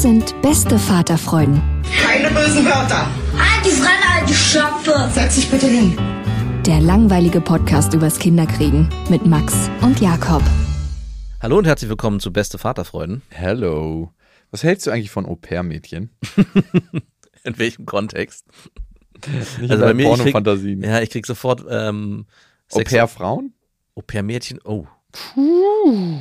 Das sind beste Vaterfreuden. Keine bösen Wörter. Die Fremde, alte Schöpfe. Setz dich bitte hin. Der langweilige Podcast übers Kinderkriegen mit Max und Jakob. Hallo und herzlich willkommen zu Beste Vaterfreuden. Hello. Was hältst du eigentlich von Au-pair-Mädchen? In welchem Kontext? Nicht also bei mir, ich krieg, ja, ich krieg sofort ähm, Au-pair-Frauen? Au-pair-Mädchen, oh. Puh.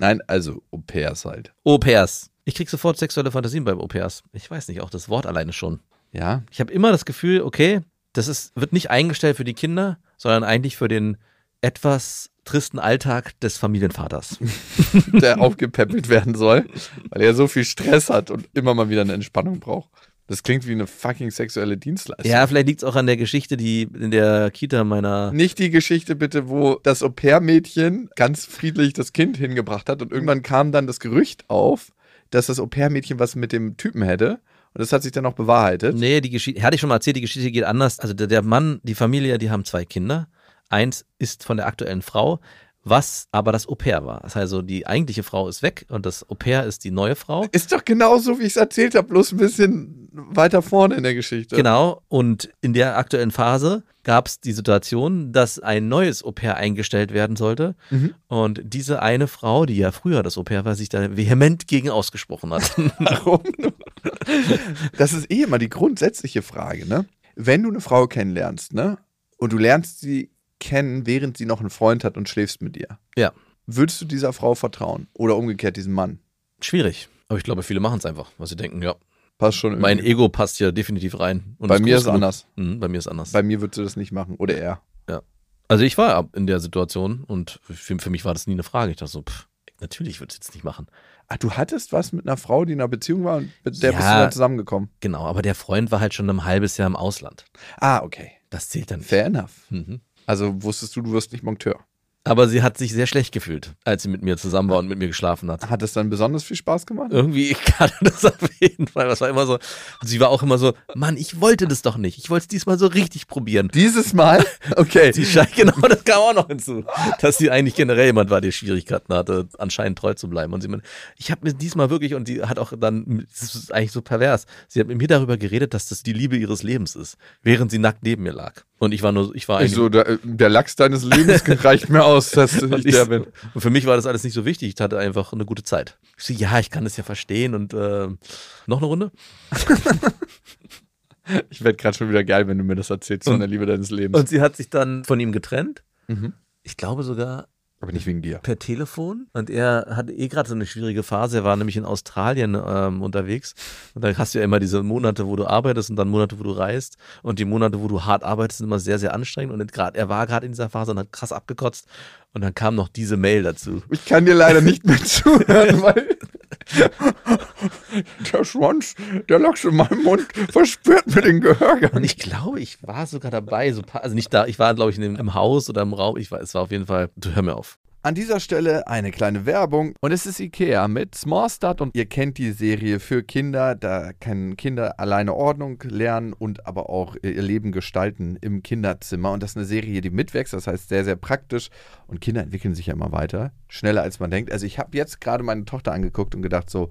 Nein, also Au-pairs halt. Au-pairs. Ich krieg sofort sexuelle Fantasien beim Au-pairs. Ich weiß nicht, auch das Wort alleine schon. Ja. Ich habe immer das Gefühl, okay, das ist, wird nicht eingestellt für die Kinder, sondern eigentlich für den etwas tristen Alltag des Familienvaters. Der aufgepäppelt werden soll, weil er so viel Stress hat und immer mal wieder eine Entspannung braucht. Das klingt wie eine fucking sexuelle Dienstleistung. Ja, vielleicht liegt es auch an der Geschichte, die in der Kita meiner. Nicht die Geschichte bitte, wo das Au-pair-Mädchen ganz friedlich das Kind hingebracht hat und irgendwann kam dann das Gerücht auf, dass das Au-pair-Mädchen was mit dem Typen hätte. Und das hat sich dann auch bewahrheitet. Nee, die Geschichte, hatte ich schon mal erzählt, die Geschichte geht anders. Also der, der Mann, die Familie, die haben zwei Kinder. Eins ist von der aktuellen Frau, was aber das Au-pair war. Das heißt also, die eigentliche Frau ist weg und das Au-pair ist die neue Frau. Ist doch genauso, wie ich es erzählt habe, bloß ein bisschen weiter vorne in der Geschichte. Genau, und in der aktuellen Phase gab es die Situation, dass ein neues Au-pair eingestellt werden sollte. Mhm. Und diese eine Frau, die ja früher das Au-pair war, sich da vehement gegen ausgesprochen hat. Warum? Das ist eh immer die grundsätzliche Frage, ne? Wenn du eine Frau kennenlernst, ne? Und du lernst sie kennen, während sie noch einen Freund hat und schläfst mit ihr. Ja. Würdest du dieser Frau vertrauen? Oder umgekehrt diesem Mann? Schwierig. Aber ich glaube, viele machen es einfach, weil sie denken, ja. Passt schon. Irgendwie. Mein Ego passt ja definitiv rein. bei mir ist es anders. Mhm, bei mir ist anders. Bei mir würdest du das nicht machen. Oder er. Ja. Also ich war in der Situation und für, für mich war das nie eine Frage. Ich dachte so, pff, natürlich würde ich es jetzt nicht machen. Ach, du hattest was mit einer Frau, die in einer Beziehung war und mit der ja, bist du dann zusammengekommen? Genau, aber der Freund war halt schon ein halbes Jahr im Ausland. Ah, okay. Das zählt dann nicht. Fair enough. Mhm. Also wusstest du, du wirst nicht Monteur. Aber sie hat sich sehr schlecht gefühlt, als sie mit mir zusammen war und mit mir geschlafen hat. Hat es dann besonders viel Spaß gemacht? Irgendwie kann das auf jeden Fall. Das war immer so. Sie war auch immer so, Mann, ich wollte das doch nicht. Ich wollte es diesmal so richtig probieren. Dieses Mal? Okay. sie scheint, genau, das kam auch noch hinzu. Dass sie eigentlich generell jemand war, der Schwierigkeiten hatte, anscheinend treu zu bleiben. Und sie meinte, ich habe mir diesmal wirklich, und sie hat auch dann, das ist eigentlich so pervers, sie hat mit mir darüber geredet, dass das die Liebe ihres Lebens ist, während sie nackt neben mir lag. Und ich war nur, ich war eigentlich. Ich so, der, der Lachs deines Lebens reicht mir aus, dass ich der bin. Und für mich war das alles nicht so wichtig. Ich hatte einfach eine gute Zeit. Ich so, ja, ich kann das ja verstehen und äh, noch eine Runde? ich werde gerade schon wieder geil, wenn du mir das erzählst von der Liebe deines Lebens. Und sie hat sich dann von ihm getrennt. Mhm. Ich glaube sogar, aber nicht wegen dir. Per Telefon. Und er hatte eh gerade so eine schwierige Phase. Er war nämlich in Australien ähm, unterwegs. Und da hast du ja immer diese Monate, wo du arbeitest und dann Monate, wo du reist. Und die Monate, wo du hart arbeitest, sind immer sehr, sehr anstrengend. Und grad, er war gerade in dieser Phase und hat krass abgekotzt. Und dann kam noch diese Mail dazu. Ich kann dir leider nicht mehr zuhören, weil der Schwanz, der Lachs in meinem Mund verspürt mir den Gehörgang. Und ich glaube, ich war sogar dabei, so also nicht da, ich war, glaube ich, in dem, im Haus oder im Raum. Ich war, es war auf jeden Fall, du hör mir auf. An dieser Stelle eine kleine Werbung und es ist Ikea mit Small Start und ihr kennt die Serie für Kinder. Da können Kinder alleine Ordnung lernen und aber auch ihr Leben gestalten im Kinderzimmer. Und das ist eine Serie, die mitwächst, das heißt sehr, sehr praktisch. Und Kinder entwickeln sich ja immer weiter, schneller als man denkt. Also ich habe jetzt gerade meine Tochter angeguckt und gedacht so,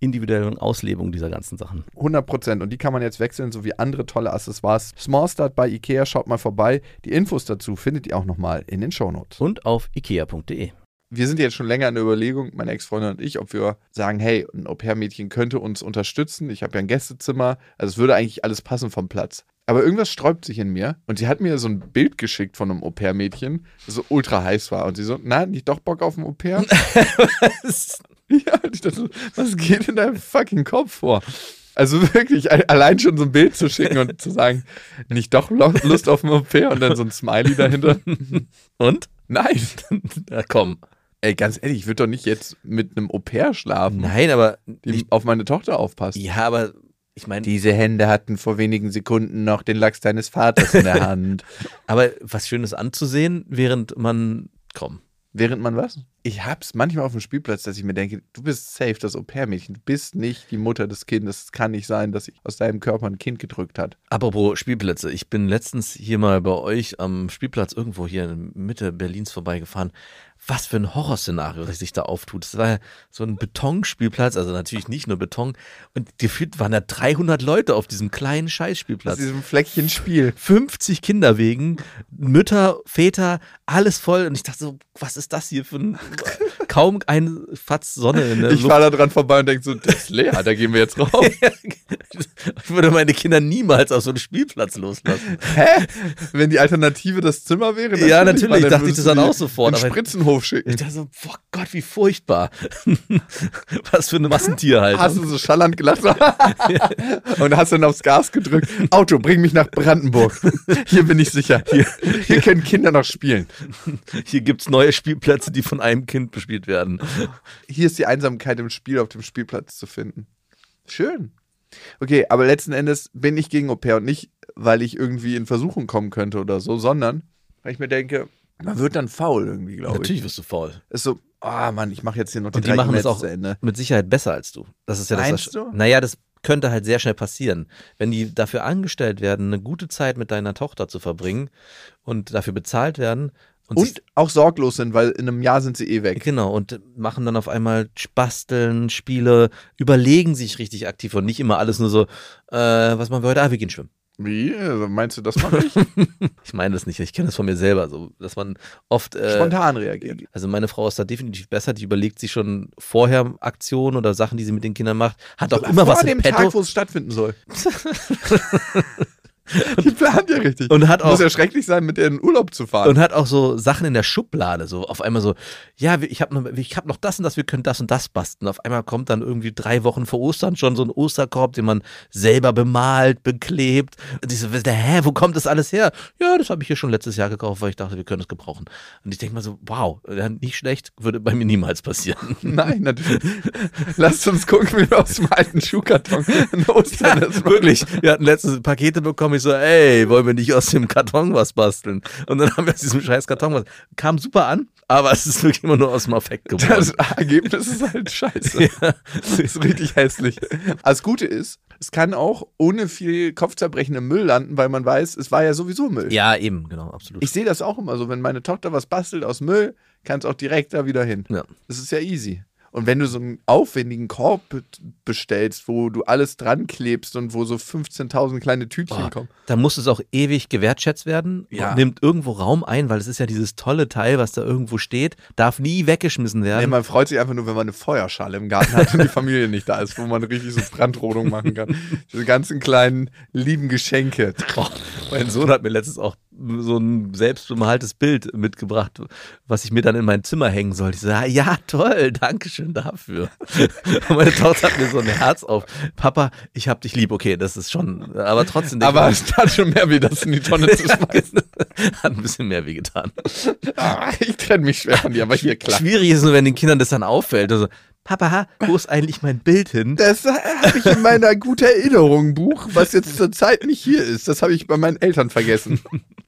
individuellen Auslebung dieser ganzen Sachen. 100 Prozent. Und die kann man jetzt wechseln, sowie andere tolle Accessoires. Small Start bei Ikea, schaut mal vorbei. Die Infos dazu findet ihr auch nochmal in den Shownotes. Und auf ikea.de. Wir sind jetzt schon länger in der Überlegung, meine Ex-Freundin und ich, ob wir sagen, hey, ein Au-pair-Mädchen könnte uns unterstützen. Ich habe ja ein Gästezimmer. Also es würde eigentlich alles passen vom Platz. Aber irgendwas sträubt sich in mir. Und sie hat mir so ein Bild geschickt von einem Au-pair-Mädchen, das so ultra heiß war. Und sie so, na, nicht doch Bock auf ein Au-pair? Ja, ich dachte, was geht in deinem fucking Kopf vor? Also wirklich, allein schon so ein Bild zu schicken und zu sagen, nicht doch Lust auf ein Au-pair und dann so ein Smiley dahinter. Und? Nein. Na komm. Ey, ganz ehrlich, ich würde doch nicht jetzt mit einem Au-pair schlafen, Nein, aber. die auf meine Tochter aufpasst. Ja, aber ich meine, Diese Hände hatten vor wenigen Sekunden noch den Lachs deines Vaters in der Hand. aber was Schönes anzusehen, während man. Komm. Während man was? Ich hab's manchmal auf dem Spielplatz, dass ich mir denke, du bist safe, das Au-pair-Mädchen. Du bist nicht die Mutter des Kindes. Es kann nicht sein, dass sich aus deinem Körper ein Kind gedrückt hat. Apropos Spielplätze, ich bin letztens hier mal bei euch am Spielplatz irgendwo hier in Mitte Berlins vorbeigefahren. Was für ein Horrorszenario, das sich da auftut. Es war ja so ein Betonspielplatz, also natürlich nicht nur Beton. Und gefühlt waren da 300 Leute auf diesem kleinen Scheißspielplatz. diesem Fleckchen Spiel. 50 Kinderwegen, Mütter, Väter, alles voll. Und ich dachte so, was ist das hier für ein, kaum ein Fatz Sonne in der Ich fahre da dran vorbei und denke so, das ist leer, da gehen wir jetzt rauf. Ich würde meine Kinder niemals auf so einen Spielplatz loslassen. Hä? Wenn die Alternative das Zimmer wäre? Ja, natürlich, weil dann dachte ich das dann auch sofort, aber- Spritzenhof schicken. Ich dachte so, boah Gott, wie furchtbar. Was für eine Massentierhaltung. Hast du so schallernd gelacht und hast dann aufs Gas gedrückt. Auto, bring mich nach Brandenburg. Hier bin ich sicher. Hier, hier können Kinder noch spielen. Hier gibt's neue Spielplätze, die von einem Kind bespielt werden. Hier ist die Einsamkeit im Spiel auf dem Spielplatz zu finden. Schön. Okay, aber letzten Endes bin ich gegen Au pair und nicht, weil ich irgendwie in Versuchung kommen könnte oder so, sondern weil ich mir denke, man wird dann faul irgendwie, glaube ich. Natürlich wirst du faul. Ist so, ah Mann, ich mache jetzt hier noch Und die drei machen das E-Mails auch mit Sicherheit besser als du. Das ist ja das. Meinst was- du? Naja, das könnte halt sehr schnell passieren. Wenn die dafür angestellt werden, eine gute Zeit mit deiner Tochter zu verbringen und dafür bezahlt werden und, Und auch sorglos sind, weil in einem Jahr sind sie eh weg. Genau, und machen dann auf einmal Basteln, Spiele, überlegen sich richtig aktiv und nicht immer alles nur so, äh, was machen wir heute? Ah, wir gehen schwimmen. Wie? Also Meinst du, das mache ich? Ich meine das nicht, ich kenne das von mir selber, so, dass man oft. Äh, Spontan reagiert. Also meine Frau ist da definitiv besser, die überlegt sich schon vorher Aktionen oder Sachen, die sie mit den Kindern macht, hat auch immer Vor was dem im Tag, Petto wo es stattfinden soll. Die plant ja richtig. und hat Muss auch ja schrecklich sein, mit der in Urlaub zu fahren. und hat auch so Sachen in der Schublade, so auf einmal so, ja, ich habe noch, ich hab noch das und das, wir können das und das basteln. Auf einmal kommt dann irgendwie drei Wochen vor Ostern schon so ein Osterkorb, den man selber bemalt, beklebt. Und ich so, hä, wo kommt das alles her? Ja, das habe ich hier schon letztes Jahr gekauft, weil ich dachte, wir können es gebrauchen. Und ich denke mal so, wow, ja, nicht schlecht, würde bei mir niemals passieren. Nein, natürlich. Lasst uns gucken, wie wir aus dem alten Schuhkarton ein Ostern machen. Wirklich, wir hatten letztens Pakete bekommen, ich so, ey, wollen wir nicht aus dem Karton was basteln? Und dann haben wir aus diesem scheiß Karton was. Kam super an, aber es ist wirklich immer nur aus dem Affekt geworden. Das Ergebnis ist halt scheiße. Das ist richtig hässlich. Das Gute ist, es kann auch ohne viel Kopfzerbrechen im Müll landen, weil man weiß, es war ja sowieso Müll. ja, eben, genau, absolut. Ich sehe das auch immer so, wenn meine Tochter was bastelt aus Müll, kann es auch direkt da wieder hin. Ja. Das ist ja easy. Und wenn du so einen aufwendigen Korb be- bestellst, wo du alles dran klebst und wo so 15.000 kleine Tütchen Boah, kommen. dann muss es auch ewig gewertschätzt werden Ja. nimmt irgendwo Raum ein, weil es ist ja dieses tolle Teil, was da irgendwo steht, darf nie weggeschmissen Nee, werden. man freut sich einfach nur, wenn man eine Feuerschale im Garten hat und die Familie nicht da ist, wo man richtig so Brandrodung machen kann. Diese ganzen kleinen lieben Geschenke. Boah, mein Sohn hat mir letztens auch so ein selbstbemaltes Bild mitgebracht, was ich mir dann in mein Zimmer hängen sollte. Ich so, ah, ja, toll, danke schön dafür. Und meine Tochter hat mir so ein Herz auf. Papa, ich hab dich lieb. Okay, das ist schon, aber trotzdem. Aber es tat schon mehr weh, das in die Tonne zu schmeißen. hat ein bisschen mehr wehgetan. Ah, ich trenne mich schwer von dir, aber hier klar. Schwierig ist nur, wenn den Kindern das dann auffällt. Also, Papa, wo ist eigentlich mein Bild hin? Das habe ich in meiner gute Erinnerung Buch, was jetzt zur Zeit nicht hier ist. Das habe ich bei meinen Eltern vergessen.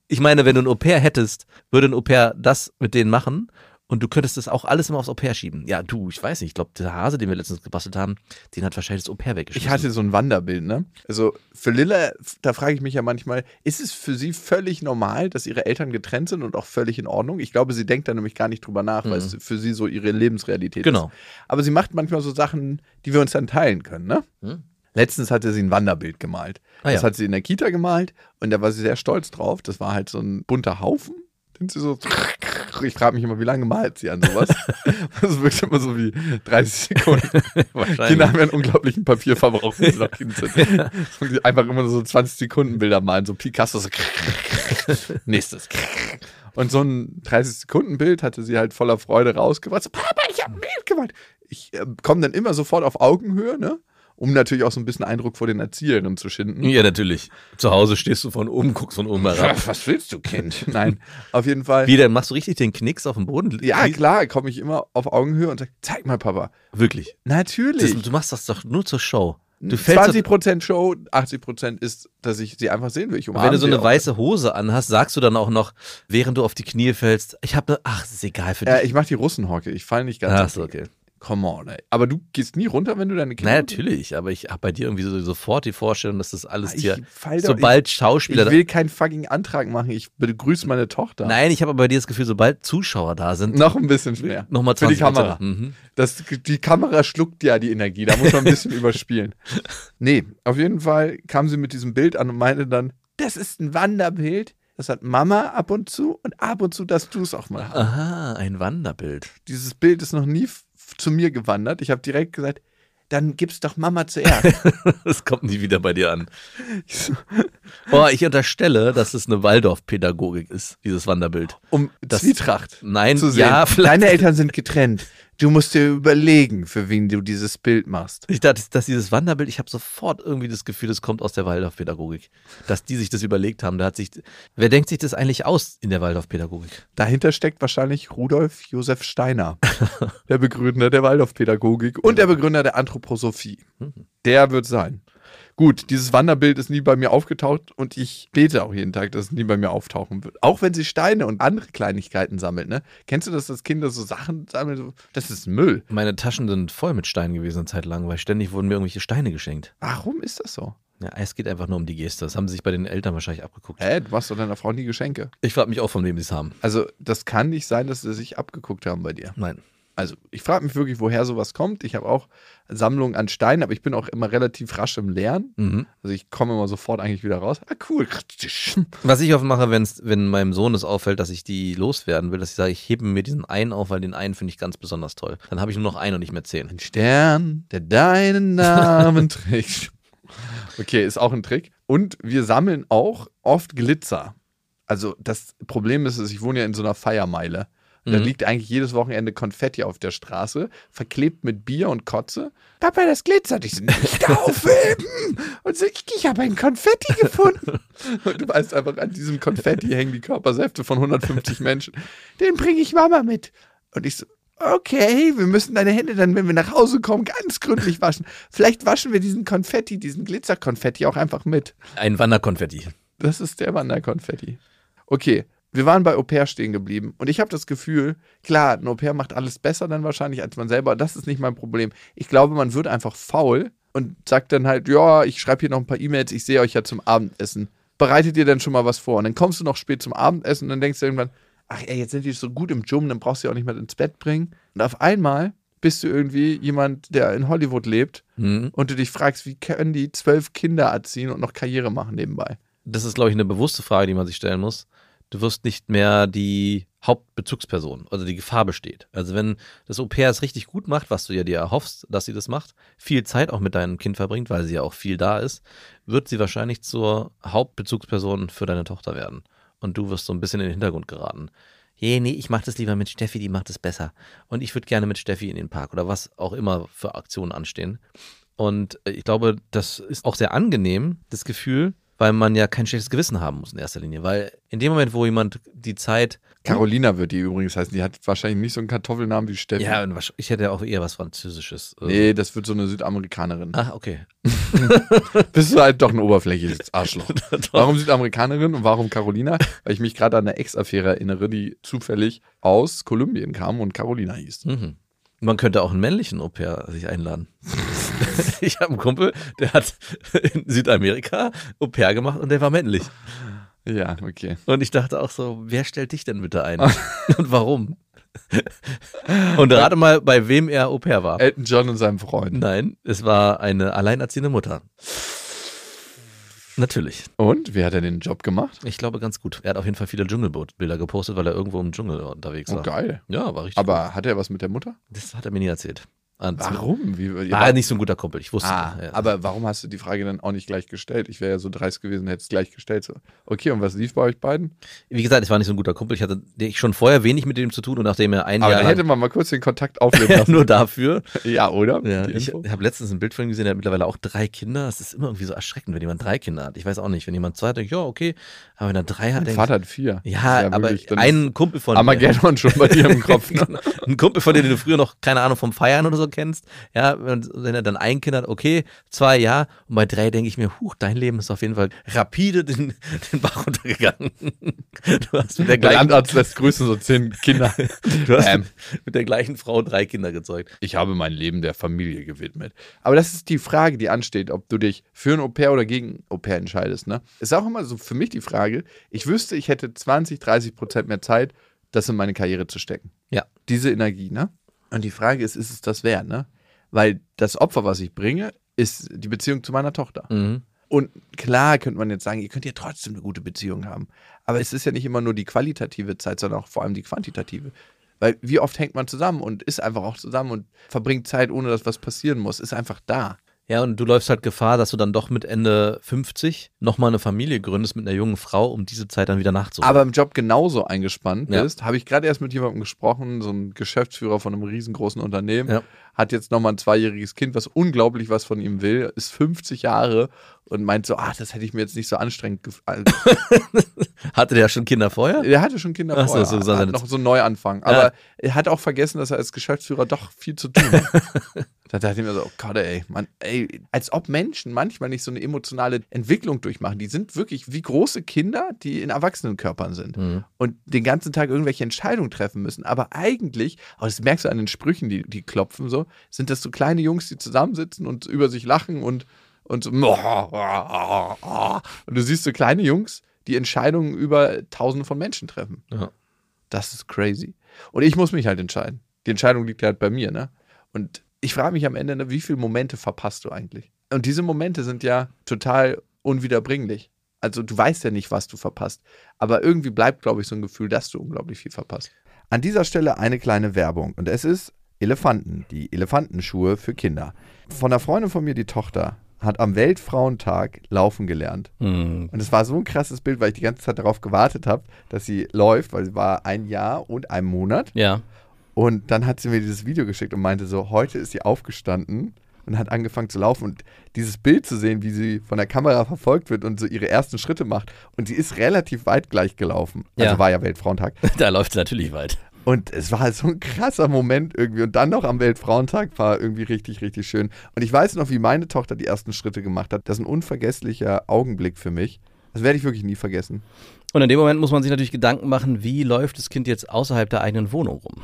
Ich meine, wenn du ein Au-pair hättest, würde ein Au-pair das mit denen machen und du könntest das auch alles immer aufs Au-pair schieben. Ja, du, ich weiß nicht, ich glaube, der Hase, den wir letztens gebastelt haben, den hat wahrscheinlich das Au-pair weggeschmissen. Ich hatte so ein Wanderbild, ne? Also für Lilla, da frage ich mich ja manchmal, ist es für sie völlig normal, dass ihre Eltern getrennt sind und auch völlig in Ordnung? Ich glaube, sie denkt da nämlich gar nicht drüber nach, weil es für sie so ihre Lebensrealität Genau. ist. Aber sie macht manchmal so Sachen, die wir uns dann teilen können, ne? Hm. Letztens hatte sie ein Wanderbild gemalt. Ah, das ja. hat sie in der Kita gemalt und da war sie sehr stolz drauf. Das war halt so ein bunter Haufen. Den sie so ich frage mich immer, wie lange malt sie an sowas? Das wirkt immer so wie 30 Sekunden. Wahrscheinlich. Kinder haben ja einen unglaublichen Papierverbrauch, wenn sie noch Kind sind. Und die einfach immer so 20 Sekunden Bilder malen, so Picasso so nächstes. Und so ein 30 Sekunden Bild hatte sie halt voller Freude rausgebracht. So, Papa, ich habe ein Bild gemalt. Ich äh, komme dann immer sofort auf Augenhöhe, ne? Um natürlich auch so ein bisschen Eindruck vor den Erzieherinnen zu schinden. Ja, natürlich. Zu Hause stehst du von oben, guckst von oben herab. Was willst du, Kind? Nein, auf jeden Fall. Wie, dann machst du richtig den Knicks auf dem Boden? Ja, klar, komme ich immer auf Augenhöhe und sage, zeig mal, Papa. Wirklich. Natürlich. Das, du machst das doch nur zur Show. Du fällst 20% Show, 80% ist, dass ich sie einfach sehen will. Ich wenn du so eine auch. weiße Hose anhast, sagst du dann auch noch, während du auf die Knie fällst, ich habe, ach, ist egal für dich. Äh, ich mache die Russenhocke. Ich falle nicht ganz. Ach auf so, die- okay. Come on, ey. Aber du gehst nie runter, wenn du deine Kinder. Na, natürlich, aber ich habe bei dir irgendwie so, sofort die Vorstellung, dass das alles Ich dir, doch- sobald Ich Schauspieler, will keinen fucking Antrag machen. Ich begrüße meine Tochter. nein, ich habe aber bei dir das Gefühl, sobald Zuschauer da sind, Noch ein bisschen schwer. nochmal Für die 20 Kamera. Mhm. Das, die Kamera schluckt ja die Energie. Da muss man ein bisschen überspielen. Nee, auf jeden Fall kam sie mit diesem Bild an und meinte dann, das ist ein Wanderbild. Das hat Mama ab und zu und ab und zu darfst du es auch mal haben. Aha, ein Wanderbild. Dieses Bild ist noch nie zu mir gewandert. Ich habe direkt gesagt, dann gib's doch Mama zuerst. Das kommt nie wieder bei dir an. Boah, ich unterstelle, dass es eine Waldorf-Pädagogik ist, dieses Wanderbild. Um Das- Zwietracht Nein, zu sehen. ja, vielleicht. Deine Eltern sind getrennt. Du musst dir überlegen, für wen du dieses Bild machst. Ich dachte, dass dieses Wanderbild, ich habe sofort irgendwie das Gefühl, das kommt aus der Waldorf-Pädagogik. Dass die sich das überlegt haben. Da hat sich, wer denkt sich das eigentlich aus in der Waldorf-Pädagogik? Dahinter steckt wahrscheinlich Rudolf Josef Steiner, der Begründer der Waldorfpädagogik und der Begründer der Anthroposophie. Der wird sein. Gut, dieses Wanderbild ist nie bei mir aufgetaucht und ich bete auch jeden Tag, dass es nie bei mir auftauchen wird. Auch wenn sie Steine und andere Kleinigkeiten sammelt, ne? Kennst du das, dass Kinder so Sachen sammeln? Das ist Müll. Meine Taschen sind voll mit Steinen gewesen eine Zeit lang, weil ständig wurden mir irgendwelche Steine geschenkt. Warum ist das so? Ja, es geht einfach nur um die Geste. Das haben sie sich bei den Eltern wahrscheinlich abgeguckt. Hä, du machst doch deiner Frau nie Geschenke. Ich frage mich auch, von wem sie es haben. Also, das kann nicht sein, dass sie sich abgeguckt haben bei dir. Nein. Also, ich frage mich wirklich, woher sowas kommt. Ich habe auch Sammlungen an Steinen, aber ich bin auch immer relativ rasch im Lernen. Mhm. Also, ich komme immer sofort eigentlich wieder raus. Ah, cool. Was ich oft mache, wenn's, wenn meinem Sohn es auffällt, dass ich die loswerden will, dass ich sage, ich hebe mir diesen einen auf, weil den einen finde ich ganz besonders toll. Dann habe ich nur noch einen und nicht mehr zehn. Ein Stern, der deinen Namen trägt. Okay, ist auch ein Trick. Und wir sammeln auch oft Glitzer. Also, das Problem ist, ich wohne ja in so einer Feiermeile. Da Mhm. liegt eigentlich jedes Wochenende Konfetti auf der Straße, verklebt mit Bier und Kotze. Papa, das glitzert. Ich so, nicht aufheben! Und so, ich, ich habe ein Konfetti gefunden. Und du weißt einfach, an diesem Konfetti hängen die Körpersäfte von 150 Menschen. Den bringe ich Mama mit. Und ich so, okay, wir müssen deine Hände dann, wenn wir nach Hause kommen, ganz gründlich waschen. Vielleicht waschen wir diesen Konfetti, diesen Glitzerkonfetti auch einfach mit. Ein Wanderkonfetti. Das ist der Wanderkonfetti. Okay, wir waren bei Au pair stehen geblieben und ich habe das Gefühl, klar, ein Au pair macht alles besser dann wahrscheinlich als man selber. Das ist nicht mein Problem. Ich glaube, man wird einfach faul und sagt dann halt, ja, ich schreibe hier noch ein paar E-Mails, ich sehe euch ja zum Abendessen. Bereitet dir dann schon mal was vor und dann kommst du noch spät zum Abendessen und dann denkst du irgendwann, ach ey, jetzt sind die so gut im Gym, dann brauchst du ja auch nicht mehr ins Bett bringen. Und auf einmal bist du irgendwie jemand, der in Hollywood lebt Mhm. und du dich fragst, wie können die zwölf Kinder erziehen und noch Karriere machen nebenbei? Das ist, glaube ich, eine bewusste Frage, die man sich stellen muss. Du wirst nicht mehr die Hauptbezugsperson, also die Gefahr besteht. Also wenn das Au pair es richtig gut macht, was du ja dir erhoffst, dass sie das macht, viel Zeit auch mit deinem Kind verbringt, weil sie ja auch viel da ist, wird sie wahrscheinlich zur Hauptbezugsperson für deine Tochter werden. und du wirst so ein bisschen in den Hintergrund geraten. Je, nee, ich mache das lieber mit Steffi, die macht es besser. Und ich würde gerne mit Steffi in den Park oder was auch immer für Aktionen anstehen. Und äh, ich glaube, das ist auch sehr angenehm, das Gefühl, weil man ja kein schlechtes Gewissen haben muss in erster Linie. Weil in dem Moment, wo jemand die Zeit. Carolina wird die übrigens heißen. Die hat wahrscheinlich nicht so einen Kartoffelnamen wie Steffi. Ja, ich hätte auch eher was Französisches. Also- Nee, das wird so eine Südamerikanerin. Ach, okay. Bist du halt doch ein oberflächliches Arschloch. warum Südamerikanerin und warum Carolina? Weil ich mich gerade an eine Ex-Affäre erinnere, die zufällig aus Kolumbien kam und Carolina hieß. Mhm. Man könnte auch einen männlichen Au pair sich einladen. ich habe einen Kumpel, der hat in Südamerika Au pair gemacht und der war männlich. Ja, okay. Und ich dachte auch so, wer stellt dich denn bitte ein? und warum? und rate mal, bei wem er Au pair war. Elton John und seinem Freund. Nein, es war eine alleinerziehende Mutter. Natürlich. Und? Wie hat er den Job gemacht? Ich glaube ganz gut. Er hat auf jeden Fall viele Dschungelboot-Bilder gepostet, weil er irgendwo im Dschungel unterwegs Oh, war. geil. Ja, war richtig. Aber hat er was mit der Mutter? das hat er mir nie erzählt. Warum? Wie, War nicht so ein guter Kumpel, ich wusste. Ah, ja. aber warum hast du die Frage dann auch nicht gleich gestellt? Ich wäre ja so dreist gewesen, hätte es gleich gestellt. So. Okay, und was lief bei euch beiden? Wie gesagt, ich war nicht so ein guter Kumpel. Ich hatte schon vorher wenig mit ihm zu tun und nachdem er ein Aber Jahr lang hätte man mal kurz den Kontakt aufleben lassen. nur dafür. ja, oder? Ja, ich habe letztens ein Bild von ihm gesehen, der hat mittlerweile auch drei Kinder. Das ist immer irgendwie so erschreckend, wenn jemand drei Kinder hat. Ich weiß auch nicht, wenn jemand zwei hat, denke ich, ja, okay. Aber wenn er drei hat, Mein denke Vater hat vier. ja, ist aber ein Kumpel von Armageddon schon bei dir im Kopf. Ne? Ein Kumpel von dir, den du früher noch, keine Ahnung, vom Feiern oder so kennst. Ja, wenn, er dann ein Kind hat, okay, zwei, ja. Und bei drei denke ich mir, huch, dein Leben ist auf jeden Fall rapide den, den Bach runtergegangen. Du hast mit der Der gleichen, Landarzt lässt grüßen so zehn Kinder. du hast Ähm. mit der gleichen Frau drei Kinder gezeugt. Ich habe mein Leben der Familie gewidmet. Aber das ist die Frage, die ansteht, ob du dich für ein Au-pair oder gegen Au-pair entscheidest. Ne? Ist auch immer so für mich die Frage, ich wüsste, ich hätte 20, 30 Prozent mehr Zeit, das in meine Karriere zu stecken. Ja. Diese Energie, ne? Und die Frage ist, ist es das wert, ne? Weil das Opfer, was ich bringe, ist die Beziehung zu meiner Tochter. Mhm. Und klar könnte man jetzt sagen, ihr könnt ja trotzdem eine gute Beziehung haben. Aber es ist ja nicht immer nur die qualitative Zeit, sondern auch vor allem die quantitative. Weil wie oft hängt man zusammen und ist einfach auch zusammen und verbringt Zeit, ohne dass was passieren muss, ist einfach da. Ja, und du läufst halt Gefahr, dass du dann doch mit Ende 50 nochmal eine Familie gründest mit einer jungen Frau, um diese Zeit dann wieder nachzuholen. Aber im Job genauso eingespannt Ja. ist, habe ich gerade erst mit jemandem gesprochen, so ein Geschäftsführer von einem riesengroßen Unternehmen, Ja. hat jetzt nochmal ein zweijähriges Kind, was unglaublich was von ihm will, ist 50 Jahre und meint so, ah, das hätte ich mir jetzt nicht so anstrengend gefallen. Hatte der schon Kinder vorher? Er hatte schon Kinder Ach so, vorher, so gesagt, hat noch so einen Neuanfang. Aber er hat auch vergessen, dass er als Geschäftsführer doch viel zu tun hat. da dachte ich mir so, oh Gott, ey, Mann, ey, als ob Menschen manchmal nicht so eine emotionale Entwicklung durchmachen. Die sind wirklich wie große Kinder, die in Erwachsenenkörpern sind Mhm. und den ganzen Tag irgendwelche Entscheidungen treffen müssen. Aber eigentlich, aber das merkst du an den Sprüchen, die, die klopfen so, sind das so kleine Jungs, die zusammensitzen und über sich lachen und, und so. Und du siehst so kleine Jungs, die Entscheidungen über tausende von Menschen treffen. Ja. Das ist crazy. Und ich muss mich halt entscheiden. Die Entscheidung liegt halt bei mir, ne? Und ich frage mich am Ende, ne, wie viele Momente verpasst du eigentlich? Und diese Momente sind ja total unwiederbringlich. Also du weißt ja nicht, was du verpasst. Aber irgendwie bleibt, glaube ich, so ein Gefühl, dass du unglaublich viel verpasst. An dieser Stelle eine kleine Werbung. Und es ist Elefanten, die Elefantenschuhe für Kinder. Von einer Freundin von mir, die Tochter, hat am Weltfrauentag laufen gelernt. Mhm. Und es war so ein krasses Bild, weil ich die ganze Zeit darauf gewartet habe, dass sie läuft, weil sie war ein Jahr und ein Monat. Ja. Und dann hat sie mir dieses Video geschickt und meinte so, heute ist sie aufgestanden und hat angefangen zu laufen. Und dieses Bild zu sehen, wie sie von der Kamera verfolgt wird und so ihre ersten Schritte macht. Und sie ist relativ weit gleich gelaufen. Also Ja. war ja Weltfrauentag. Da läuft es natürlich weit. Und es war halt so ein krasser Moment irgendwie. Und dann noch am Weltfrauentag war irgendwie richtig, richtig schön. Und ich weiß noch, wie meine Tochter die ersten Schritte gemacht hat. Das ist ein unvergesslicher Augenblick für mich. Das werde ich wirklich nie vergessen. Und in dem Moment muss man sich natürlich Gedanken machen, wie läuft das Kind jetzt außerhalb der eigenen Wohnung rum?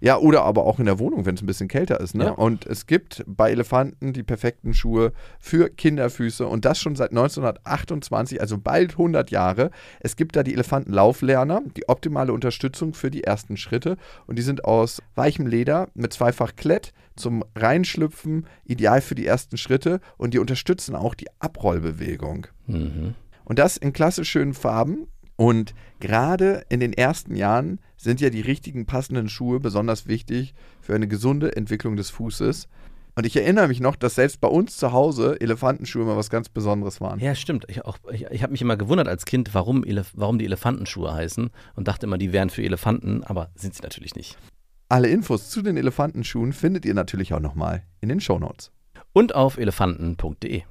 Ja, oder aber auch in der Wohnung, wenn es ein bisschen kälter ist. Ne? Ja. Und es gibt bei Elefanten die perfekten Schuhe für Kinderfüße und das schon seit 1928, also bald 100 Jahre. Es gibt da die Elefantenlauflerner, die optimale Unterstützung für die ersten Schritte und die sind aus weichem Leder mit zweifach Klett zum Reinschlüpfen, ideal für die ersten Schritte und die unterstützen auch die Abrollbewegung. Mhm. Und das in klassisch schönen Farben. Und gerade in den ersten Jahren sind ja die richtigen passenden Schuhe besonders wichtig für eine gesunde Entwicklung des Fußes. Und ich erinnere mich noch, dass selbst bei uns zu Hause Elefantenschuhe immer was ganz Besonderes waren. Ja, stimmt. Ich, auch- ich, ich habe mich immer gewundert als Kind, warum, Elef warum die Elefantenschuhe heißen und dachte immer, die wären für Elefanten, aber sind sie natürlich nicht. Alle Infos zu den Elefantenschuhen findet ihr natürlich auch nochmal in den Shownotes. Und auf elefanten.de.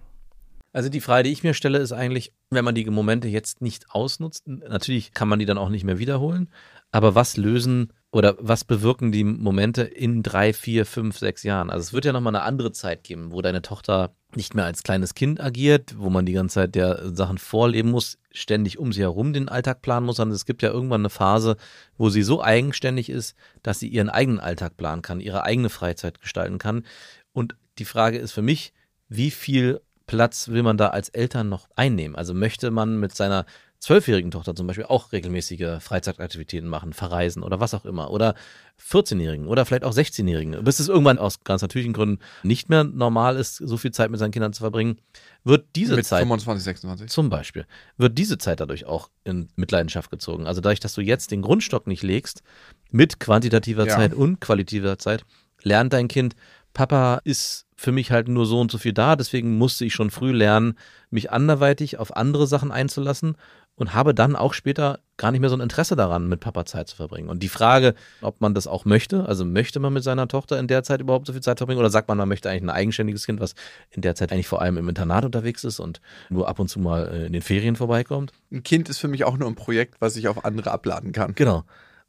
Also die Frage, die ich mir stelle, ist eigentlich, wenn man die Momente jetzt nicht ausnutzt, natürlich kann man die dann auch nicht mehr wiederholen, aber was lösen oder was bewirken die Momente in drei, vier, fünf, sechs Jahren? Also es wird ja nochmal eine andere Zeit geben, wo deine Tochter nicht mehr als kleines Kind agiert, wo man die ganze Zeit der Sachen vorleben muss, ständig um sie herum den Alltag planen muss, sondern es gibt ja irgendwann eine Phase, wo sie so eigenständig ist, dass sie ihren eigenen Alltag planen kann, ihre eigene Freizeit gestalten kann. Und die Frage ist für mich, wie viel Platz will man da als Eltern noch einnehmen? Also möchte man mit seiner zwölfjährigen Tochter zum Beispiel auch regelmäßige Freizeitaktivitäten machen, verreisen oder was auch immer. Oder 14-Jährigen oder vielleicht auch 16-Jährigen. Bis es irgendwann aus ganz natürlichen Gründen nicht mehr normal ist, so viel Zeit mit seinen Kindern zu verbringen, wird diese Mit Zeit 25, 26. zum Beispiel, wird diese Zeit dadurch auch in Mitleidenschaft gezogen. Also dadurch, dass du jetzt den Grundstock nicht legst, mit quantitativer Ja. Zeit und qualitativer Zeit, lernt dein Kind, Papa ist für mich halt nur so und so viel da, deswegen musste ich schon früh lernen, mich anderweitig auf andere Sachen einzulassen und habe dann auch später gar nicht mehr so ein Interesse daran, mit Papa Zeit zu verbringen. Und die Frage, ob man das auch möchte, also möchte man mit seiner Tochter in der Zeit überhaupt so viel Zeit verbringen oder sagt man, man möchte eigentlich ein eigenständiges Kind, was in der Zeit eigentlich vor allem im Internat unterwegs ist und nur ab und zu mal äh, in den Ferien vorbeikommt? Ein Kind ist für mich auch nur ein Projekt, was ich auf andere abladen kann. Genau.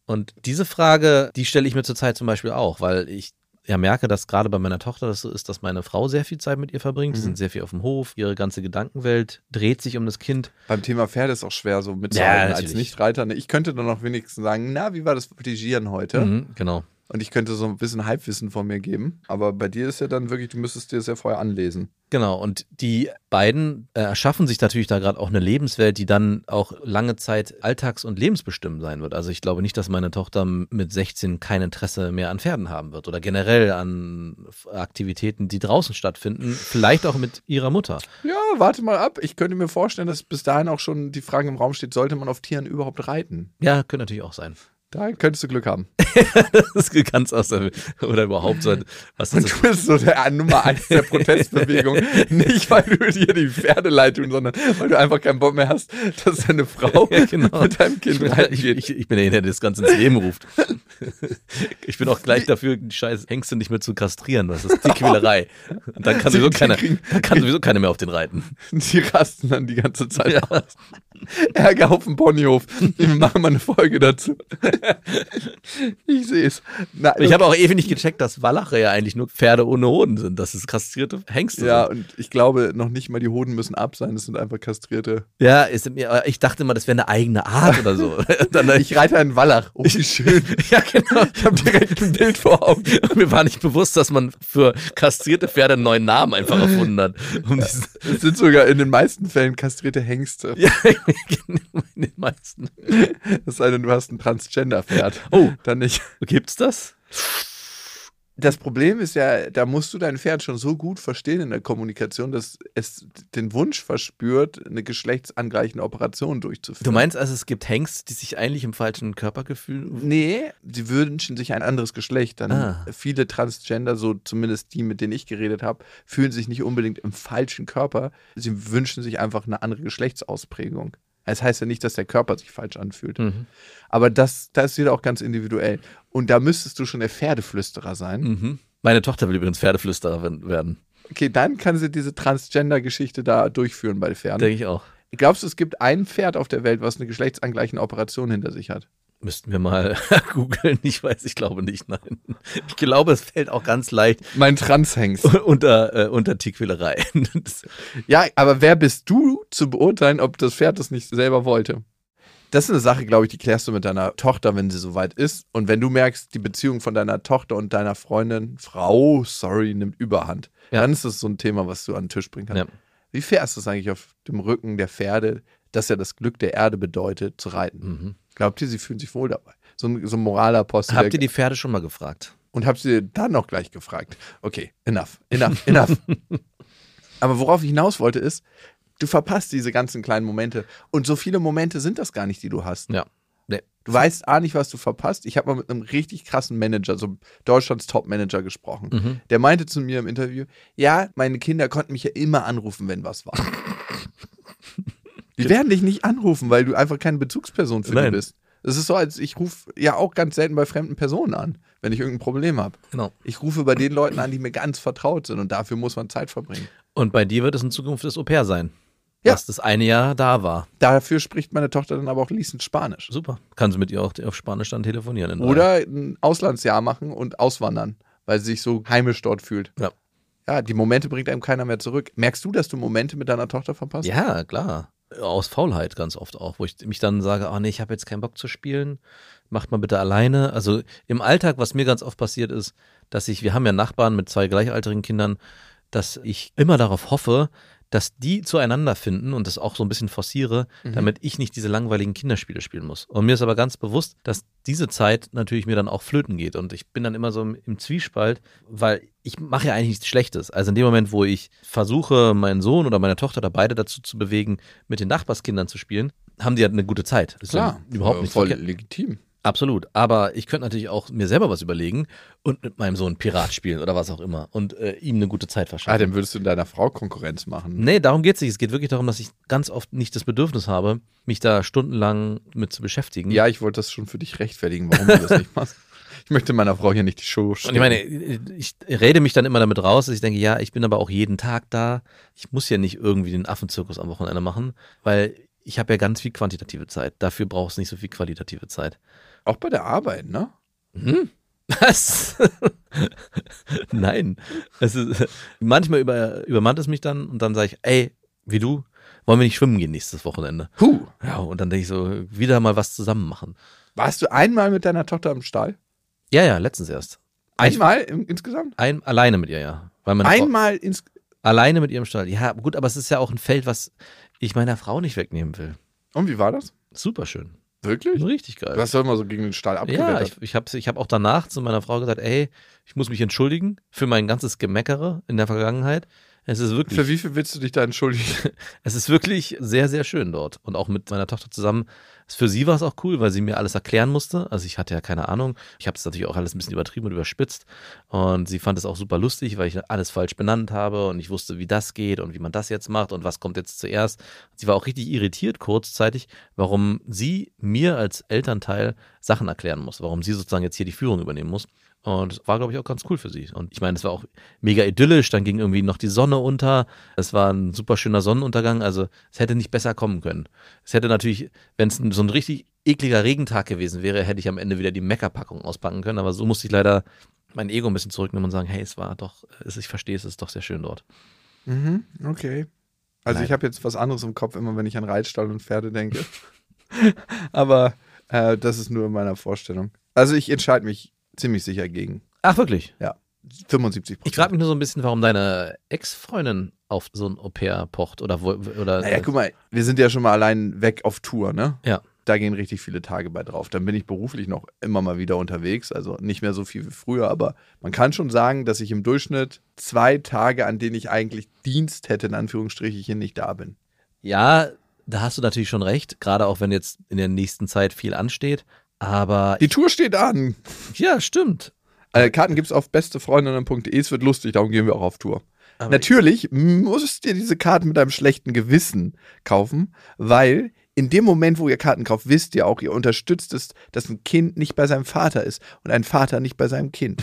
Und diese Frage, die stelle ich mir zurzeit zum Beispiel auch, weil ich ja merke, dass gerade bei meiner Tochter das so ist, dass meine Frau sehr viel Zeit mit ihr verbringt. Die Mhm. sind sehr viel auf dem Hof. Ihre ganze Gedankenwelt dreht sich um das Kind. Beim Thema Pferde ist auch schwer so mitzuhalten als natürlich. Nichtreiter. Ich könnte dann auch wenigstens sagen, na, wie war das Voltigieren heute? Mhm, genau. Und ich könnte so ein bisschen Halbwissen von mir geben. Aber bei dir ist ja dann wirklich, du müsstest dir das ja vorher anlesen. Genau. Und die beiden äh, erschaffen sich natürlich da gerade auch eine Lebenswelt, die dann auch lange Zeit alltags- und lebensbestimmend sein wird. Also ich glaube nicht, dass meine Tochter mit 16 kein Interesse mehr an Pferden haben wird oder generell an Aktivitäten, die draußen stattfinden. Vielleicht auch mit ihrer Mutter. Ja, warte mal ab. Ich könnte mir vorstellen, dass bis dahin auch schon die Frage im Raum steht, sollte man auf Tieren überhaupt reiten? Ja, könnte natürlich auch sein. Da könntest du Glück haben. Das ist ganz aus der oder überhaupt so was Und du bist so der Nummer eins der Protestbewegung. Nicht, weil du dir die Pferde leid tun, sondern weil du einfach keinen Bock mehr hast, dass deine Frau Ja, genau. mit deinem Kind ich, reiten ich, ich, bin derjenige, der das Ganze ins Leben ruft. Ich bin auch gleich dafür, die scheiß Hengste nicht mehr zu kastrieren. Das ist die Quälerei. Und dann kann sowieso keiner, dann kann sowieso keiner mehr auf den reiten. Die rasten dann die ganze Zeit Ja. aus. Ärger auf dem Ponyhof. Wir machen mal eine Folge dazu. Ich sehe es. Ich habe auch ewig nicht gecheckt, dass Wallache ja eigentlich nur Pferde ohne Hoden sind. Das ist kastrierte Hengste. ja, sind. und ich glaube, noch nicht mal die Hoden müssen ab sein. Das sind einfach kastrierte. ja ist, ich dachte immer, das wäre eine eigene Art oder so. dann, Ich reite einen Wallach. Oh, wie schön. ja, genau. Ich habe direkt ein Bild vor Augen. Mir war nicht bewusst, dass man für kastrierte Pferde einen neuen Namen einfach erfunden hat. Um Es sind sogar in den meisten Fällen kastrierte Hengste. ja, in den meisten. Es sei denn, du hast ein Transgender-Pferd. Oh. Dann nicht. Gibt's das? Das Problem ist ja, da musst du dein Pferd schon so gut verstehen in der Kommunikation, dass es den Wunsch verspürt, eine geschlechtsangleichende Operation durchzuführen. Du meinst also, es gibt Hengst, die sich eigentlich im falschen Körpergefühl. Nee, sie wünschen sich ein anderes Geschlecht. Dann Ah. viele Transgender, so zumindest die, mit denen ich geredet habe, fühlen sich nicht unbedingt im falschen Körper. Sie wünschen sich einfach eine andere Geschlechtsausprägung. Es heißt ja nicht, dass der Körper sich falsch anfühlt. Mhm. Aber das, das ist wieder auch ganz individuell. Und da müsstest du schon der Pferdeflüsterer sein. Mhm. Meine Tochter will übrigens Pferdeflüsterer werden. Okay, dann kann sie diese Transgender-Geschichte da durchführen bei Pferden. Denke ich auch. Glaubst du, es gibt ein Pferd auf der Welt, was eine geschlechtsangleichende Operation hinter sich hat? Müssten wir mal googeln. Ich weiß, ich glaube nicht, nein. Ich glaube, es fällt auch ganz leicht Mein Transhengst. unter, äh, unter Tierquälerei. Das- Ja, aber wer bist du zu beurteilen, ob das Pferd das nicht selber wollte? Das ist eine Sache, glaube ich, die klärst du mit deiner Tochter, wenn sie soweit ist. Und wenn du merkst, die Beziehung von deiner Tochter und deiner Freundin, Frau, sorry, nimmt Überhand, Ja. dann ist das so ein Thema, was du an den Tisch bringen kannst. Ja. Wie fair ist das eigentlich auf dem Rücken der Pferde, dass ja das Glück der Erde bedeutet, zu reiten? Mhm. Glaubt ihr, sie fühlen sich wohl dabei? So ein, so ein Moralapostel. Habt ihr die Pferde schon mal gefragt? und hab sie dann noch gleich gefragt. Okay, enough, enough, enough. Aber worauf ich hinaus wollte ist, du verpasst diese ganzen kleinen Momente. Und so viele Momente sind das gar nicht, die du hast. Ja. Nee. Du weißt A nicht, was du verpasst. Ich habe mal mit einem richtig krassen Manager, so Deutschlands Top-Manager gesprochen. Mhm. Der meinte zu mir im Interview, ja, meine Kinder konnten mich ja immer anrufen, wenn was war. Die werden dich nicht anrufen, weil du einfach keine Bezugsperson für die Nein. bist. Es ist so, als ich rufe ja auch ganz selten bei fremden Personen an, wenn ich irgendein Problem habe. Genau. Ich rufe bei den Leuten an, die mir ganz vertraut sind und dafür muss man Zeit verbringen. Und bei dir wird es in Zukunft das Au-pair sein. Ja. Was das eine Jahr da war. Dafür spricht meine Tochter dann aber auch fließend Spanisch. Super. Kannst du mit ihr auch auf Spanisch dann telefonieren. Oder ein Auslandsjahr machen und auswandern, weil sie sich so heimisch dort fühlt. Ja. Ja, die Momente bringt einem keiner mehr zurück. Merkst du, dass du Momente mit deiner Tochter verpasst? Ja, klar. Aus Faulheit ganz oft auch, wo ich mich dann sage, oh nee, ich habe jetzt keinen Bock zu spielen, macht mal bitte alleine. Also im Alltag, was mir ganz oft passiert ist, dass ich, wir haben ja Nachbarn mit zwei gleichaltrigen Kindern, dass ich immer darauf hoffe, dass die zueinander finden und das auch so ein bisschen forciere, damit ich nicht diese langweiligen Kinderspiele spielen muss. Und mir ist aber ganz bewusst, dass diese Zeit natürlich mir dann auch flöten geht. Und ich bin dann immer so im, im Zwiespalt, weil ich mache ja eigentlich nichts Schlechtes. Also in dem Moment, wo ich versuche, meinen Sohn oder meine Tochter oder beide dazu zu bewegen, mit den Nachbarskindern zu spielen, haben die halt eine gute Zeit. Das ist Klar, ja überhaupt nicht voll verkehrt. legitim. Absolut. Aber ich könnte natürlich auch mir selber was überlegen und mit meinem Sohn Pirat spielen oder was auch immer und äh, ihm eine gute Zeit verschaffen. Ah, dann würdest du deiner Frau Konkurrenz machen. Nee, darum geht es nicht. Es geht wirklich darum, dass ich ganz oft nicht das Bedürfnis habe, mich da stundenlang mit zu beschäftigen. Ja, ich wollte das schon für dich rechtfertigen, warum du das nicht machst. Ich möchte meiner Frau hier nicht die Show Und stellen. ich meine, ich rede mich dann immer damit raus, dass ich denke, ja, ich bin aber auch jeden Tag da. Ich muss ja nicht irgendwie den Affenzirkus am Wochenende machen, weil ich habe ja ganz viel quantitative Zeit. Dafür braucht es nicht so viel qualitative Zeit. Auch bei der Arbeit, ne? Was? Nein. Es ist, manchmal über, übermannt es mich dann und dann sage ich, ey, wie du, wollen wir nicht schwimmen gehen nächstes Wochenende? Huh. Ja, und dann denke ich so, wieder mal was zusammen machen. Warst du einmal mit deiner Tochter im Stall? Ja, ja, letztens erst. Einmal im, insgesamt? Ein, alleine mit ihr, ja. Frau, Einmal ins. alleine mit ihrem Stall. Ja, gut, aber es ist ja auch ein Feld, was ich meiner Frau nicht wegnehmen will. Und wie war das? Super schön. Wirklich? Richtig geil. Du hast doch immer so gegen den Stall ja, abgewettert. ich, ich habe ich hab auch danach zu meiner Frau gesagt, ey, ich muss mich entschuldigen für mein ganzes Gemeckere in der Vergangenheit. Es ist wirklich, Für wie viel willst du dich da entschuldigen? es ist wirklich sehr, sehr schön dort. Und auch mit meiner Tochter zusammen. Für sie war es auch cool, weil sie mir alles erklären musste. Also ich hatte ja keine Ahnung. Ich habe es natürlich auch alles ein bisschen übertrieben und überspitzt. Und sie fand es auch super lustig, weil ich alles falsch benannt habe und ich wusste, wie das geht und wie man das jetzt macht und was kommt jetzt zuerst. Sie war auch richtig irritiert kurzzeitig, warum sie mir als Elternteil Sachen erklären muss, warum sie sozusagen jetzt hier die Führung übernehmen muss. Und war, glaube ich, auch ganz cool für sie. Und ich meine, es war auch mega idyllisch. Dann ging irgendwie noch die Sonne unter. Es war ein super schöner Sonnenuntergang. Also es hätte nicht besser kommen können. Es hätte natürlich, wenn es so ein richtig ekliger Regentag gewesen wäre, hätte ich am Ende wieder die Meckerpackung auspacken können. Aber so musste ich leider mein Ego ein bisschen zurücknehmen und sagen, hey, es war doch, ich verstehe, es ist doch sehr schön dort. Mhm, okay. Also Nein. ich habe jetzt was anderes im Kopf, immer wenn ich an Reitstall und Pferde denke. Aber äh, das ist nur in meiner Vorstellung. Also ich entscheide mich ziemlich sicher gegen. Ach, wirklich? Ja. 75% Ich frage mich nur so ein bisschen, warum deine Ex-Freundin auf so ein Au-pair pocht oder wo, oder Naja, guck mal, wir sind ja schon mal allein weg auf Tour, ne? Ja. Da gehen richtig viele Tage bei drauf. Dann bin ich beruflich noch immer mal wieder unterwegs. Also nicht mehr so viel wie früher, aber man kann schon sagen, dass ich im Durchschnitt zwei Tage, an denen ich eigentlich Dienst hätte, in Anführungsstrichen, nicht da bin. Ja, da hast du natürlich schon recht, gerade auch wenn jetzt in der nächsten Zeit viel ansteht. Aber Die Tour steht an. ja, stimmt. Äh, Karten gibt es auf bestefreundinnen.de. Es wird lustig, darum gehen wir auch auf Tour. Aber Natürlich musst ihr diese Karten mit einem schlechten Gewissen kaufen, weil in dem Moment, wo ihr Karten kauft, wisst ihr auch, ihr unterstützt es, dass ein Kind nicht bei seinem Vater ist und ein Vater nicht bei seinem Kind.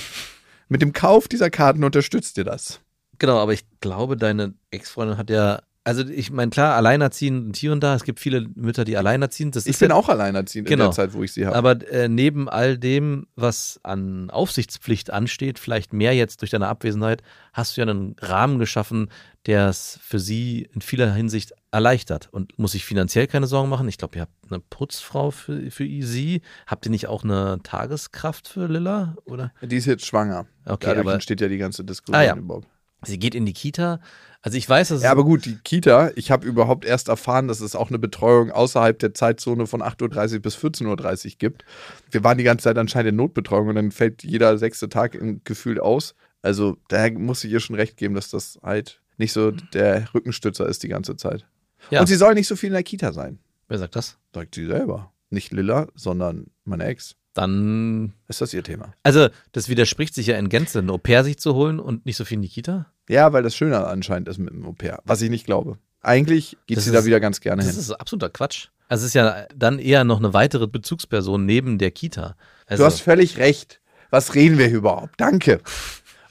Mit dem Kauf dieser Karten unterstützt ihr das. Genau, aber ich glaube, deine Ex-Freundin hat ja, also ich meine, klar, alleinerziehend hier und da, es gibt viele Mütter, die alleinerziehend, das Ich bin ja, auch alleinerziehend Genau. in der Zeit, wo ich sie habe. aber äh, neben all dem, was an Aufsichtspflicht ansteht, vielleicht mehr jetzt durch deine Abwesenheit, hast du ja einen Rahmen geschaffen, der es für sie in vieler Hinsicht erleichtert und muss sich finanziell keine Sorgen machen. Ich glaube, ihr habt eine Putzfrau für, für sie. Habt ihr nicht auch eine Tageskraft für Lilla? Oder? Die ist jetzt schwanger. Okay, Dadurch aber entsteht ja die ganze Diskussion Ah, ja. überhaupt. Sie geht in die Kita. Also ich weiß, dass es Ja, aber gut, die Kita, ich habe überhaupt erst erfahren, dass es auch eine Betreuung außerhalb der Zeitzone von 8.30 Uhr bis 14.30 Uhr gibt. Wir waren die ganze Zeit anscheinend in Notbetreuung und dann fällt jeder sechste Tag im Gefühl aus. Also daher muss ich ihr schon recht geben, dass das halt nicht so der Rückenstützer ist die ganze Zeit. Ja. Und sie soll nicht so viel in der Kita sein, wer sagt das? sagt sie selber. nicht Lilla, sondern meine Ex, Dann, ist das ihr Thema. also das widerspricht sich ja in Gänze, ein Au-pair sich zu holen und nicht so viel in die Kita. Ja, weil das schöner anscheinend ist mit dem Au-pair, was ich nicht glaube. Eigentlich geht Das sie ist- da wieder ganz gerne Das hin. ist absoluter Quatsch. Also es ist ja dann eher noch eine weitere Bezugsperson neben der Kita. Also, Du hast völlig recht. Was reden wir hier überhaupt? Danke.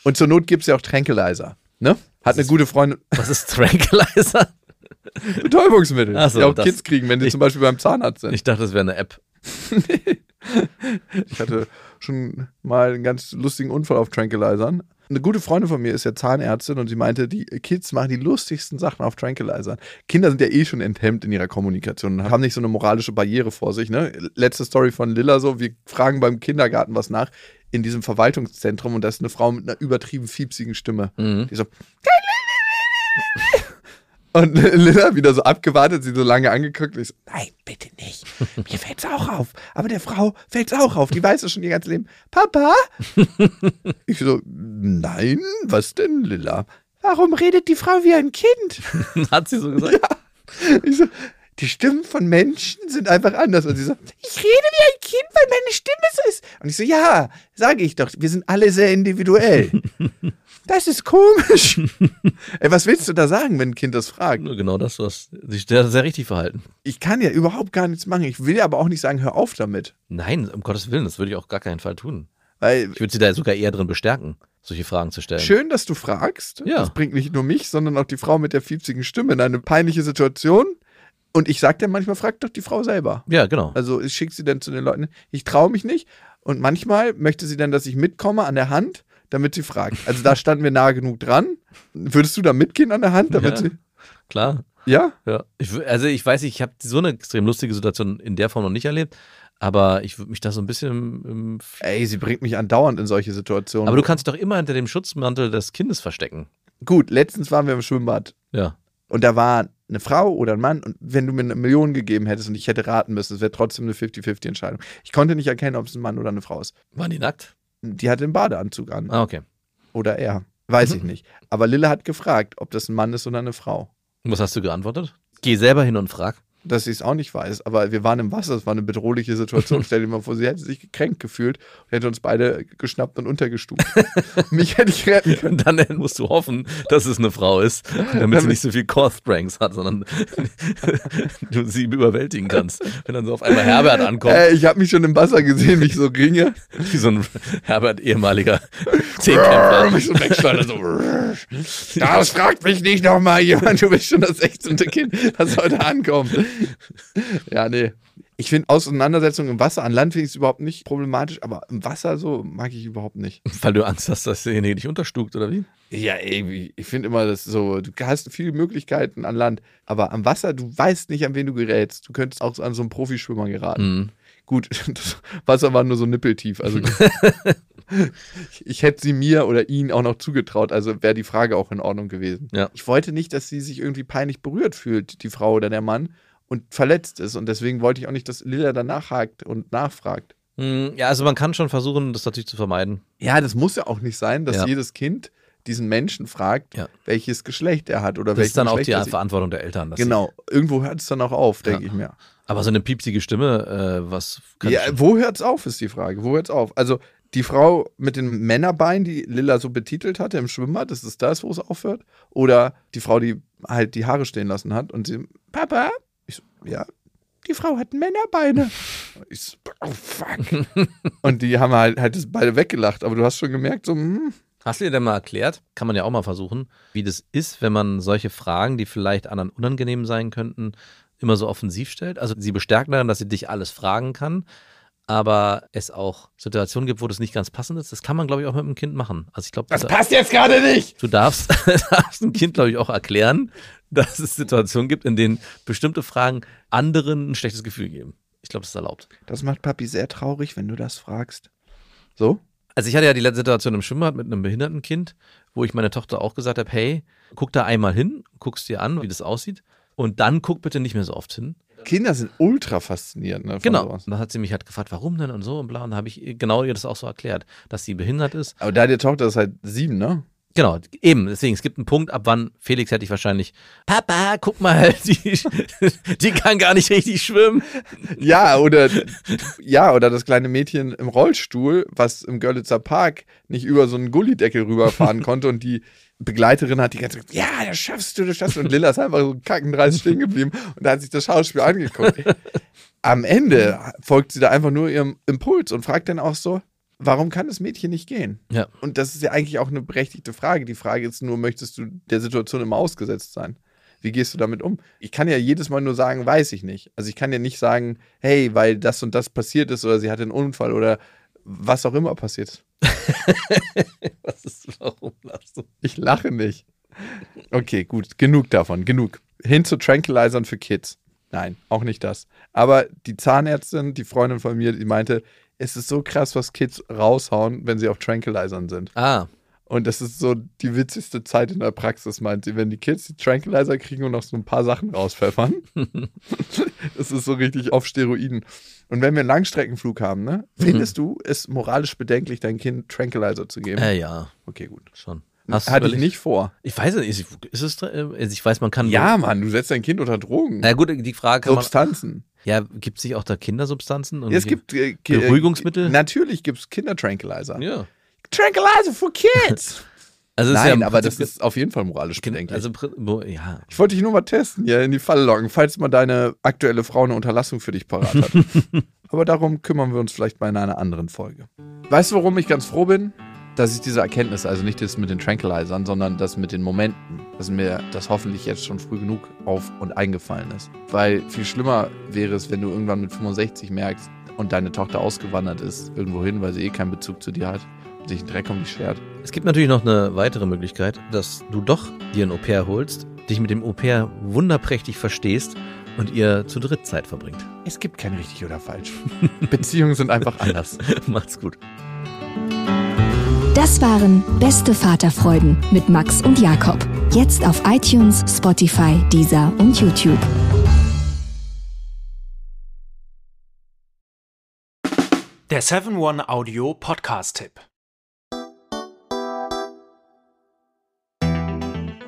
Und zur Not gibt es ja auch Tranquilizer. Ne? Hat eine gute Freundin. was ist Tranquilizer? Betäubungsmittel. So, die auch das- Kids kriegen, wenn die ich- zum Beispiel beim Zahnarzt sind. Ich dachte, das wäre eine App. Ich hatte schon mal einen ganz lustigen Unfall auf Tranquilizern. Eine gute Freundin von mir ist ja Zahnärztin und sie meinte, die Kids machen die lustigsten Sachen auf Tranquilizern. Kinder sind ja eh schon enthemmt in ihrer Kommunikation und haben nicht so eine moralische Barriere vor sich. Ne? Letzte Story von Lilla so, wir fragen beim Kindergarten was nach in diesem Verwaltungszentrum und da ist eine Frau mit einer übertrieben fiepsigen Stimme. Mhm. Die so und Lilla wieder so abgewartet, sie so lange angeguckt. Und ich so, nein, bitte nicht. Mir fällt's auch auf. Aber der Frau fällt's auch auf. Die weiß es schon ihr ganzes Leben. Papa? ich so, nein, was denn, Lilla? Warum redet die Frau wie ein Kind? Hat sie so gesagt? Ich so, die Stimmen von Menschen sind einfach anders. Und sie so, ich rede wie ein Kind, weil meine Stimme so ist. Und ich so, ja, sage ich doch, wir sind alle sehr individuell. Das ist komisch. Ey, was willst du da sagen, wenn ein Kind das fragt? Nur genau das, was sich sehr, sehr richtig verhalten. Ich kann ja überhaupt gar nichts machen. Ich will aber auch nicht sagen, hör auf damit. Nein, um Gottes Willen, das würde ich auch gar keinen Fall tun. Weil Ich würde sie da sogar eher drin bestärken, solche Fragen zu stellen. schön, dass du fragst. Ja. Das bringt nicht nur mich, sondern auch die Frau mit der fiepsigen Stimme in eine peinliche Situation. Und ich sag dir manchmal, frag doch die Frau selber. Ja, genau. Also ich schicke sie dann zu den Leuten, ich traue mich nicht. Und manchmal möchte sie dann, dass ich mitkomme an der Hand, damit sie fragt. Also da standen wir nah genug dran. Würdest du da mitgehen an der Hand, damit Ja. sie. Klar. Ja? Ja. Ich, also ich weiß, nicht, ich habe so eine extrem lustige Situation in der Form noch nicht erlebt, aber ich würde mich da so ein bisschen im, im Ey, sie bringt mich andauernd in solche Situationen. Aber du kannst dich doch immer hinter dem Schutzmantel des Kindes verstecken. Gut, letztens waren wir im Schwimmbad Ja. Und da war eine Frau oder ein Mann und wenn du mir eine Million gegeben hättest und ich hätte raten müssen, es wäre trotzdem eine 50-50 Entscheidung. Ich konnte nicht erkennen, ob es ein Mann oder eine Frau ist. Waren die nackt? Die hatte einen Badeanzug an. Ah, okay. Oder er. Weiß ich nicht. Aber Lille hat gefragt, ob das ein Mann ist oder eine Frau. Und was hast du geantwortet? Geh selber hin und frag. Dass sie es auch nicht weiß. Aber wir waren im Wasser, es war eine bedrohliche Situation. Stell dir mal vor, sie hätte sich gekränkt gefühlt und hätte uns beide geschnappt und untergestuft. Mich hätte ich retten können. Und dann musst du hoffen, dass es eine Frau ist, damit sie nicht so viel Coth-Pranks hat, sondern du sie überwältigen kannst. Wenn dann so auf einmal Herbert ankommt, Äh, ich habe mich schon im Wasser gesehen, wie ich so ringe. wie so ein Herbert ehemaliger Zehnkämpfer. mich so. Das fragt mich nicht nochmal jemand. Du bist schon das 16. Kind, das heute ankommt. Ja, nee. Ich finde Auseinandersetzungen im Wasser, an Land finde ich es überhaupt nicht problematisch, aber im Wasser so mag ich überhaupt nicht. Weil du Angst hast, dass derjenige dich unterstuckt, oder wie? Ja, ey, ich finde immer, das so, du hast viele Möglichkeiten an Land, aber am Wasser, du weißt nicht, an wen du gerätst. Du könntest auch an so einen Profischwimmer geraten. Mhm. Gut, das Wasser war nur so nippeltief. Also ich hätte sie mir oder ihn auch noch zugetraut. Also wäre die Frage auch in Ordnung gewesen. Ja. Ich wollte nicht, dass sie sich irgendwie peinlich berührt fühlt, die Frau oder der Mann, und verletzt ist. Und deswegen wollte ich auch nicht, dass Lilla danach hakt und nachfragt. Mhm, Ja, also man kann schon versuchen, das natürlich zu vermeiden. Ja, das muss ja auch nicht sein, dass Ja. jedes Kind diesen Menschen fragt, Ja. welches Geschlecht er hat oder Das welches ist dann auch Geschlecht die er sich- Verantwortung der Eltern. Genau, irgendwo hört es dann auch auf, denke Ja. ich mir. Aber so eine piepsige Stimme, äh, was kann Ja, wo hört es auf, ist die Frage. Wo hört es auf? Also die Frau mit den Männerbeinen, die Lilla so betitelt hatte im Schwimmbad, ist es das, wo es aufhört? Oder die Frau, die halt die Haare stehen lassen hat und sie, Papa? Ich so, ja, die Frau hat Männerbeine. Ich so, oh fuck. und die haben halt, halt das beide weggelacht, aber du hast schon gemerkt, so, hm, Hast du dir denn mal erklärt, kann man ja auch mal versuchen, wie das ist, wenn man solche Fragen, die vielleicht anderen unangenehm sein könnten, immer so offensiv stellt? Also sie bestärken daran, dass sie dich alles fragen kann, aber es auch Situationen gibt, wo das nicht ganz passend ist. Das kann man, glaube ich, auch mit einem Kind machen. Also ich glaube, das passt jetzt gerade nicht. du darfst, darfst ein Kind, glaube ich, auch erklären, dass es Situationen gibt, in denen bestimmte Fragen anderen ein schlechtes Gefühl geben. Ich glaube, das ist erlaubt. Das macht Papi sehr traurig, wenn du das fragst. So? Also ich hatte ja die letzte Situation im Schwimmbad mit einem behinderten Kind, wo ich meiner Tochter auch gesagt habe, hey, guck da einmal hin, guckst dir an, wie das aussieht und dann guck bitte nicht mehr so oft hin. Kinder sind ultra faszinierend. Ne, Genau. sowas. Und dann hat sie mich halt gefragt, warum denn und so und bla und da habe ich genau ihr das auch so erklärt, dass sie behindert ist. Aber da die Tochter ist halt sieben, ne? Genau, eben. Deswegen, es gibt einen Punkt, ab wann Felix hätte ich wahrscheinlich, Papa, guck mal, die, die kann gar nicht richtig schwimmen. Ja, oder ja, oder das kleine Mädchen im Rollstuhl, was im Görlitzer Park nicht über so einen Gullideckel rüberfahren konnte und die Begleiterin hat die ganze Zeit gesagt, ja, das schaffst du, das schaffst du. Und Lilla ist einfach so kackendreist stehen geblieben und da hat sich das Schauspiel angeguckt. Am Ende folgt sie da einfach nur ihrem Impuls und fragt dann auch so, warum kann das Mädchen nicht gehen? Ja. Und das ist ja eigentlich auch eine berechtigte Frage. Die Frage ist nur, möchtest du der Situation immer ausgesetzt sein? Wie gehst du damit um? Ich kann ja jedes Mal nur sagen, weiß ich nicht. Also ich kann ja nicht sagen, hey, weil das und das passiert ist oder sie hatte einen Unfall oder was auch immer passiert ist. Was ist, warum lachst du? Ich lache nicht. Okay, gut. Genug davon. Genug. Hin zu Tranquilizern für Kids. Nein, auch nicht das. Aber die Zahnärztin, die Freundin von mir, die meinte, es ist so krass, was Kids raushauen, wenn sie auf Tranquilizern sind. Ah, Und das ist so die witzigste Zeit in der Praxis, meint sie, wenn die Kids die Tranquilizer kriegen und noch so ein paar Sachen rauspfeffern. das ist so richtig auf Steroiden. Und wenn wir einen Langstreckenflug haben, ne, findest du es moralisch bedenklich, dein Kind Tranquilizer zu geben? äh, ja, Okay, gut. schon. Hast du Hatte ich nicht vor. Ich weiß nicht, ist, ist es, äh, also ich weiß, man kann. Ja, Mann, du setzt dein Kind unter Drogen. Na gut, die Frage kann man. Substanzen. Ja, gibt es nicht auch da Kindersubstanzen? Ja, es gibt äh, Beruhigungsmittel? Natürlich gibt es Kindertranquilizer. Ja. Tranquilizer for kids. Also Nein, ja aber das ist auf jeden Fall moralisch bedenklich. Also, ja. ich wollte dich nur mal testen, ja, in die Falle locken, falls mal deine aktuelle Frau eine Unterlassung für dich parat hat. aber darum kümmern wir uns vielleicht mal in einer anderen Folge. Weißt du, warum ich ganz froh bin? Dass ich diese Erkenntnis, also nicht das mit den Tranquilizern, sondern das mit den Momenten, dass mir das hoffentlich jetzt schon früh genug auf und eingefallen ist. Weil viel schlimmer wäre es, wenn du irgendwann mit 65 merkst und deine Tochter ausgewandert ist, irgendwo hin, weil sie eh keinen Bezug zu dir hat sich einen Dreck um dich schert. Es gibt natürlich noch eine weitere Möglichkeit, dass du doch dir ein Au-pair holst, dich mit dem Au-pair wunderprächtig verstehst und ihr zu dritt Zeit verbringt. Es gibt kein richtig oder falsch. Beziehungen sind einfach anders. Macht's gut. Das waren Beste Vaterfreuden mit Max und Jakob. Jetzt auf iTunes, Spotify, Deezer und YouTube. Der 7-One